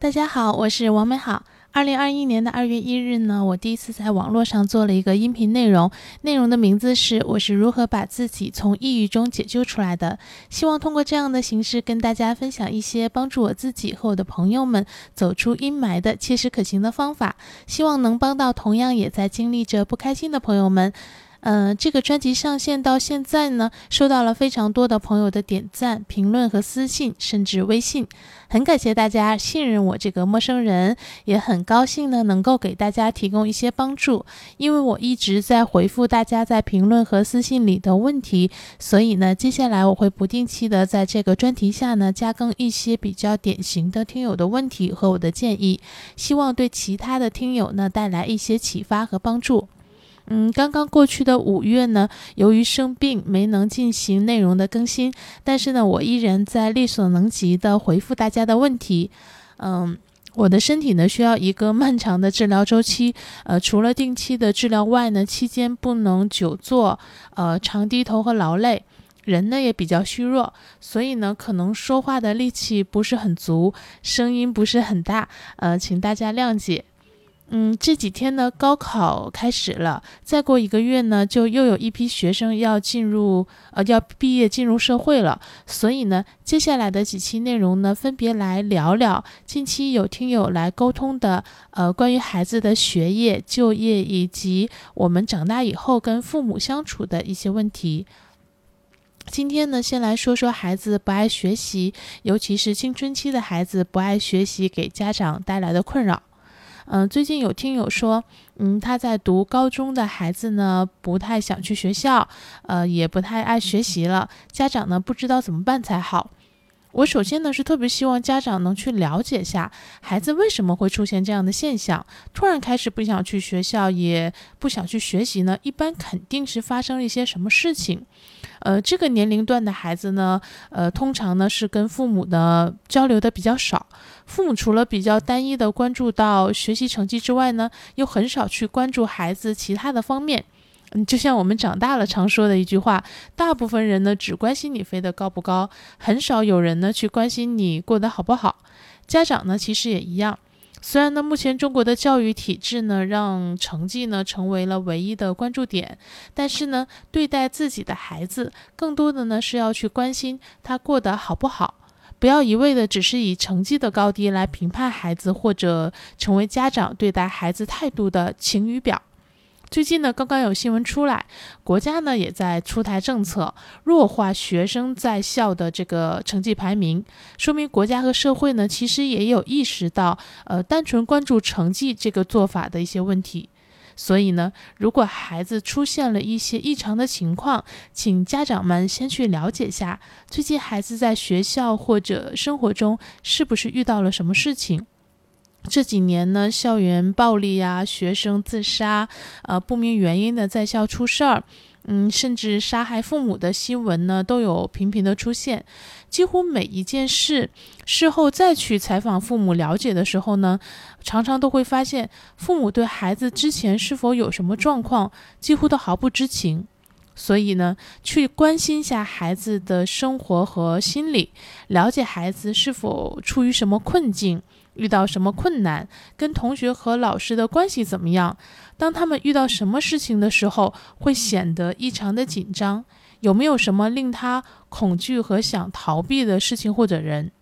大家好，我是王美好。二零二一年的二月一日呢，我第一次在网络上做了一个音频内容，内容的名字是“我是如何把自己从抑郁中解救出来的”。希望通过这样的形式跟大家分享一些帮助我自己和我的朋友们走出阴霾的切实可行的方法，希望能帮到同样也在经历着不开心的朋友们。嗯，这个专辑上线到现在呢，收到了非常多的朋友的点赞、评论和私信，甚至微信。很感谢大家信任我这个陌生人，也很高兴呢能够给大家提供一些帮助。因为我一直在回复大家在评论和私信里的问题，所以呢，接下来我会不定期的在这个专题下呢加更一些比较典型的听友的问题和我的建议，希望对其他的听友呢带来一些启发和帮助。嗯，刚刚过去的五月呢，由于生病没能进行内容的更新，但是呢，我依然在力所能及的回复大家的问题。嗯，我的身体呢需要一个漫长的治疗周期，呃，除了定期的治疗外呢，期间不能久坐，呃，常低头和劳累，人呢也比较虚弱，所以呢，可能说话的力气不是很足，声音不是很大，呃，请大家谅解。嗯，这几天呢，高考开始了，再过一个月呢，就又有一批学生要进入，呃，要毕业进入社会了。所以呢，接下来的几期内容呢，分别来聊聊近期有听友来沟通的，呃，关于孩子的学业、就业以及我们长大以后跟父母相处的一些问题。今天呢，先来说说孩子不爱学习，尤其是青春期的孩子不爱学习给家长带来的困扰。嗯，最近有听友说，嗯，他在读高中的孩子呢，不太想去学校，呃，也不太爱学习了，家长呢不知道怎么办才好。我首先呢是特别希望家长能去了解下孩子为什么会出现这样的现象，突然开始不想去学校，也不想去学习呢，一般肯定是发生了一些什么事情。呃，这个年龄段的孩子呢，呃，通常呢是跟父母的交流的比较少，父母除了比较单一的关注到学习成绩之外呢，又很少去关注孩子其他的方面。嗯，就像我们长大了常说的一句话，大部分人呢只关心你飞得高不高，很少有人呢去关心你过得好不好。家长呢其实也一样。虽然呢，目前中国的教育体制呢，让成绩呢成为了唯一的关注点，但是呢，对待自己的孩子，更多的呢是要去关心他过得好不好，不要一味的只是以成绩的高低来评判孩子，或者成为家长对待孩子态度的晴雨表。最近呢，刚刚有新闻出来，国家呢也在出台政策，弱化学生在校的这个成绩排名，说明国家和社会呢其实也有意识到，呃，单纯关注成绩这个做法的一些问题。所以呢，如果孩子出现了一些异常的情况，请家长们先去了解下，最近孩子在学校或者生活中是不是遇到了什么事情。这几年呢，校园暴力呀，学生自杀，呃，不明原因的在校出事儿，嗯，甚至杀害父母的新闻呢，都有频频的出现。几乎每一件事，事后再去采访父母了解的时候呢，常常都会发现，父母对孩子之前是否有什么状况，几乎都毫不知情。所以呢，去关心一下孩子的生活和心理，了解孩子是否处于什么困境。遇到什么困难，跟同学和老师的关系怎么样？当他们遇到什么事情的时候，会显得异常的紧张？有没有什么令他恐惧和想逃避的事情或者人？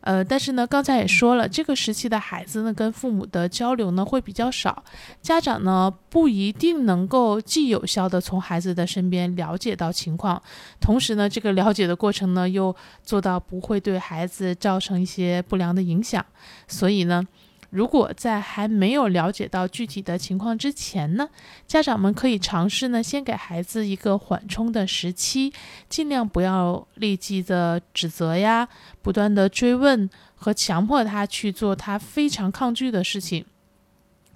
呃，但是呢，刚才也说了，这个时期的孩子呢，跟父母的交流呢会比较少，家长呢不一定能够既有效的从孩子的身边了解到情况，同时呢，这个了解的过程呢又做到不会对孩子造成一些不良的影响，所以呢。如果在还没有了解到具体的情况之前呢，家长们可以尝试呢，先给孩子一个缓冲的时期，尽量不要立即的指责呀，不断的追问和强迫他去做他非常抗拒的事情。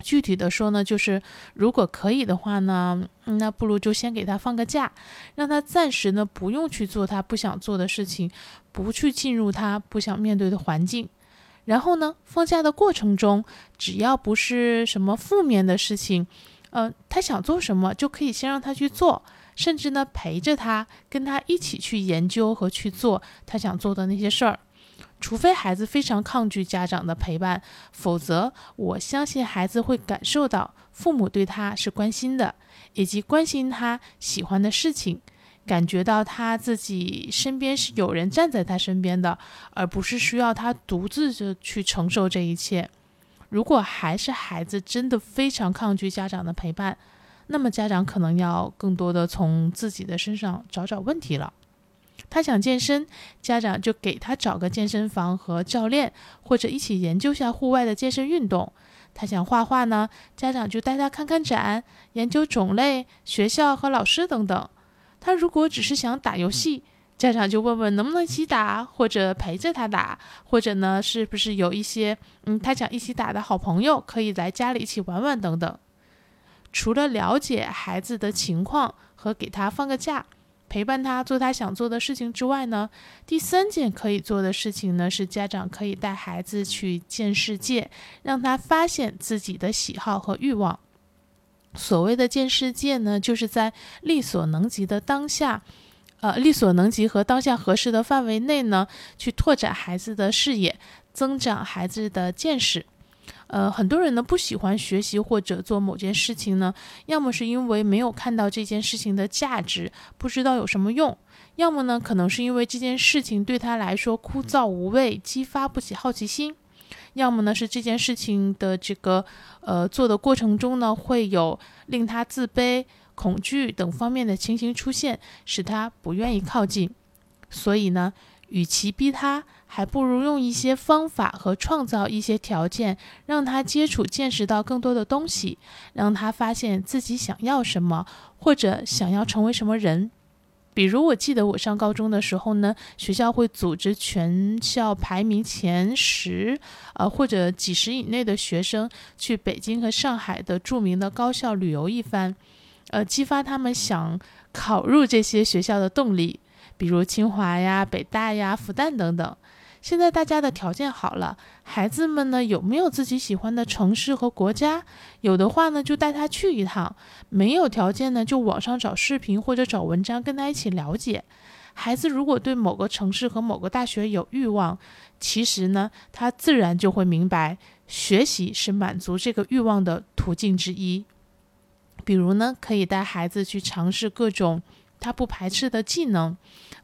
具体的说呢，就是如果可以的话呢，那不如就先给他放个假，让他暂时呢不用去做他不想做的事情，不去进入他不想面对的环境。然后呢，放假的过程中，只要不是什么负面的事情，呃，他想做什么就可以先让他去做，甚至呢陪着他，跟他一起去研究和去做他想做的那些事儿。除非孩子非常抗拒家长的陪伴，否则我相信孩子会感受到父母对他是关心的，以及关心他喜欢的事情，感觉到他自己身边是有人站在他身边的，而不是需要他独自的去承受这一切。如果还是孩子真的非常抗拒家长的陪伴，那么家长可能要更多的从自己的身上找找问题了。他想健身，家长就给他找个健身房和教练，或者一起研究下户外的健身运动。他想画画呢，家长就带他看看展，研究种类、学校和老师等等。他如果只是想打游戏，家长就问问能不能一起打，或者陪着他打，或者呢，是不是有一些嗯他想一起打的好朋友可以来家里一起玩玩等等。除了了解孩子的情况和给他放个假。陪伴他做他想做的事情之外呢，第三件可以做的事情呢，是家长可以带孩子去见世界，让他发现自己的喜好和欲望。所谓的见世界呢，就是在力所能及的当下，呃，力所能及和当下合适的范围内呢，去拓展孩子的视野，增长孩子的见识。呃，很多人呢不喜欢学习或者做某件事情呢，要么是因为没有看到这件事情的价值，不知道有什么用；要么呢，可能是因为这件事情对他来说枯燥无味，激发不起好奇心；要么呢，是这件事情的这个呃做的过程中呢，会有令他自卑、恐惧等方面的情形出现，使他不愿意靠近。所以呢。与其逼他，还不如用一些方法和创造一些条件，让他接触、见识到更多的东西，让他发现自己想要什么，或者想要成为什么人。比如，我记得我上高中的时候呢，学校会组织全校排名前十，呃，或者几十以内的学生去北京和上海的著名的高校旅游一番，呃，激发他们想考入这些学校的动力。比如清华呀、北大呀、复旦等等。现在大家的条件好了，孩子们呢有没有自己喜欢的城市和国家？有的话呢，就带他去一趟；没有条件呢，就网上找视频或者找文章跟他一起了解。孩子如果对某个城市和某个大学有欲望，其实呢，他自然就会明白，学习是满足这个欲望的途径之一。比如呢，可以带孩子去尝试各种。他不排斥的技能，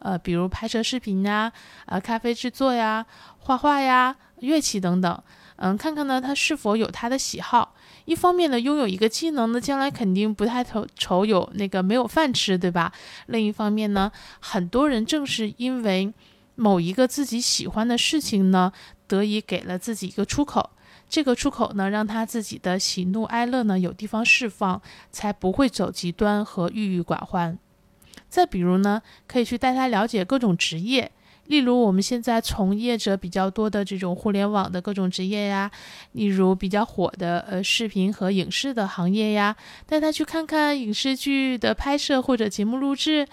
呃，比如拍摄视频呀，呃，咖啡制作呀，画画呀，乐器等等，嗯，看看呢他是否有他的喜好。一方面呢，拥有一个技能呢，将来肯定不太愁愁有那个没有饭吃，对吧？另一方面呢，很多人正是因为某一个自己喜欢的事情呢，得以给了自己一个出口，这个出口呢，让他自己的喜怒哀乐呢有地方释放，才不会走极端和郁郁寡欢。再比如呢，可以去带他了解各种职业，例如我们现在从业者比较多的这种互联网的各种职业呀，例如比较火的呃视频和影视的行业呀，带他去看看影视剧的拍摄或者节目录制，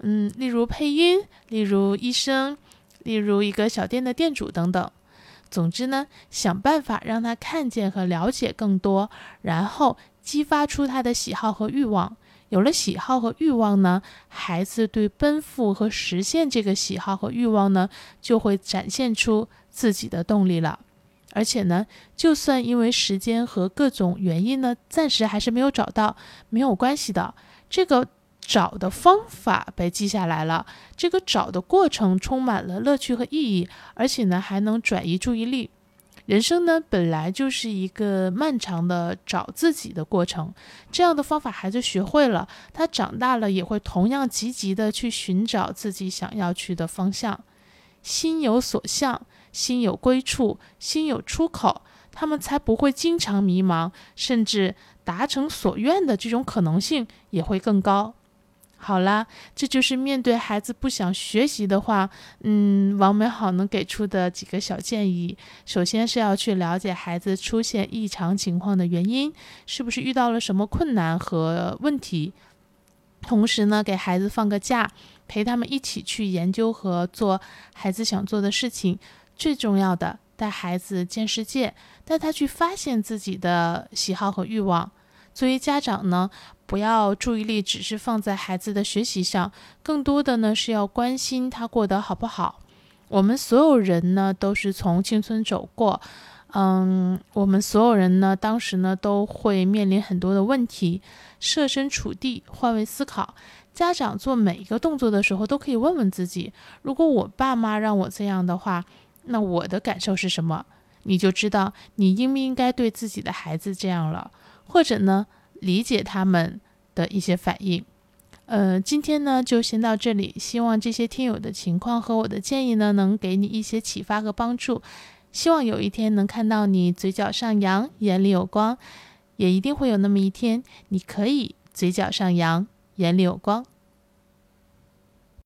嗯，例如配音，例如医生，例如一个小店的店主等等。总之呢，想办法让他看见和了解更多，然后激发出他的喜好和欲望。有了喜好和欲望呢，孩子对奔赴和实现这个喜好和欲望呢，就会展现出自己的动力了。而且呢，就算因为时间和各种原因呢，暂时还是没有找到，没有关系的。这个找的方法被记下来了，这个找的过程充满了乐趣和意义，而且呢，还能转移注意力。人生呢，本来就是一个漫长的找自己的过程。这样的方法，孩子学会了，他长大了也会同样积极的去寻找自己想要去的方向。心有所向，心有归处，心有出口，他们才不会经常迷茫，甚至达成所愿的这种可能性也会更高。好啦，这就是面对孩子不想学习的话，嗯，王美好能给出的几个小建议。首先是要去了解孩子出现异常情况的原因，是不是遇到了什么困难和问题。同时呢，给孩子放个假，陪他们一起去研究和做孩子想做的事情。最重要的，带孩子见世界，带他去发现自己的喜好和欲望。作为家长呢。不要注意力只是放在孩子的学习上，更多的呢是要关心他过得好不好。我们所有人呢，都是从青春走过，嗯，我们所有人呢，当时呢，都会面临很多的问题，设身处地，换位思考。家长做每一个动作的时候，都可以问问自己：如果我爸妈让我这样的话，那我的感受是什么？你就知道你应不应该对自己的孩子这样了，或者呢，理解他们的一些反应。呃，今天呢就先到这里，希望这些听友的情况和我的建议呢，能给你一些启发和帮助。希望有一天能看到你嘴角上扬，眼里有光，也一定会有那么一天，你可以嘴角上扬。眼里有光。